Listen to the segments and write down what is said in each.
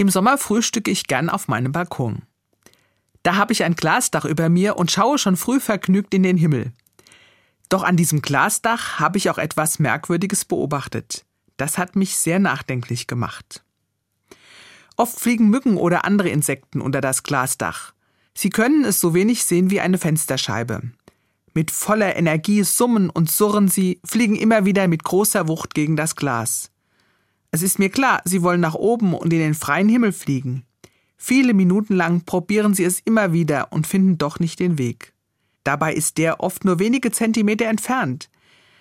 Im Sommer frühstücke ich gern auf meinem Balkon. Da habe ich ein Glasdach über mir und schaue schon früh vergnügt in den Himmel. Doch an diesem Glasdach habe ich auch etwas Merkwürdiges beobachtet. Das hat mich sehr nachdenklich gemacht. Oft fliegen Mücken oder andere Insekten unter das Glasdach. Sie können es so wenig sehen wie eine Fensterscheibe. Mit voller Energie summen und surren sie, fliegen immer wieder mit großer Wucht gegen das Glas. Es ist mir klar, sie wollen nach oben und in den freien Himmel fliegen. Viele Minuten lang probieren sie es immer wieder und finden doch nicht den Weg. Dabei ist der oft nur wenige Zentimeter entfernt.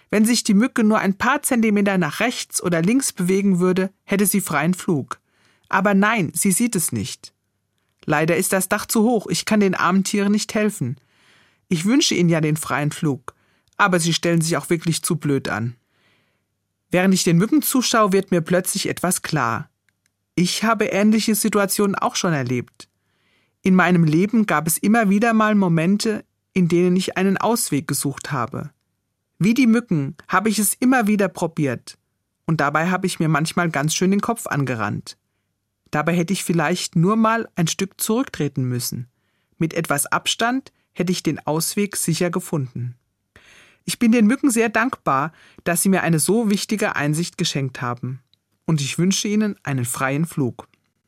Wenn sich die Mücke nur ein paar Zentimeter nach rechts oder links bewegen würde, hätte sie freien Flug. Aber nein, sie sieht es nicht. Leider ist das Dach zu hoch, ich kann den armen Tieren nicht helfen. Ich wünsche ihnen ja den freien Flug, aber sie stellen sich auch wirklich zu blöd an. Während ich den Mücken zuschaue, wird mir plötzlich etwas klar. Ich habe ähnliche Situationen auch schon erlebt. In meinem Leben gab es immer wieder mal Momente, in denen ich einen Ausweg gesucht habe. Wie die Mücken habe ich es immer wieder probiert, und dabei habe ich mir manchmal ganz schön den Kopf angerannt. Dabei hätte ich vielleicht nur mal ein Stück zurücktreten müssen. Mit etwas Abstand hätte ich den Ausweg sicher gefunden. Ich bin den Mücken sehr dankbar, dass sie mir eine so wichtige Einsicht geschenkt haben. Und ich wünsche ihnen einen freien Flug.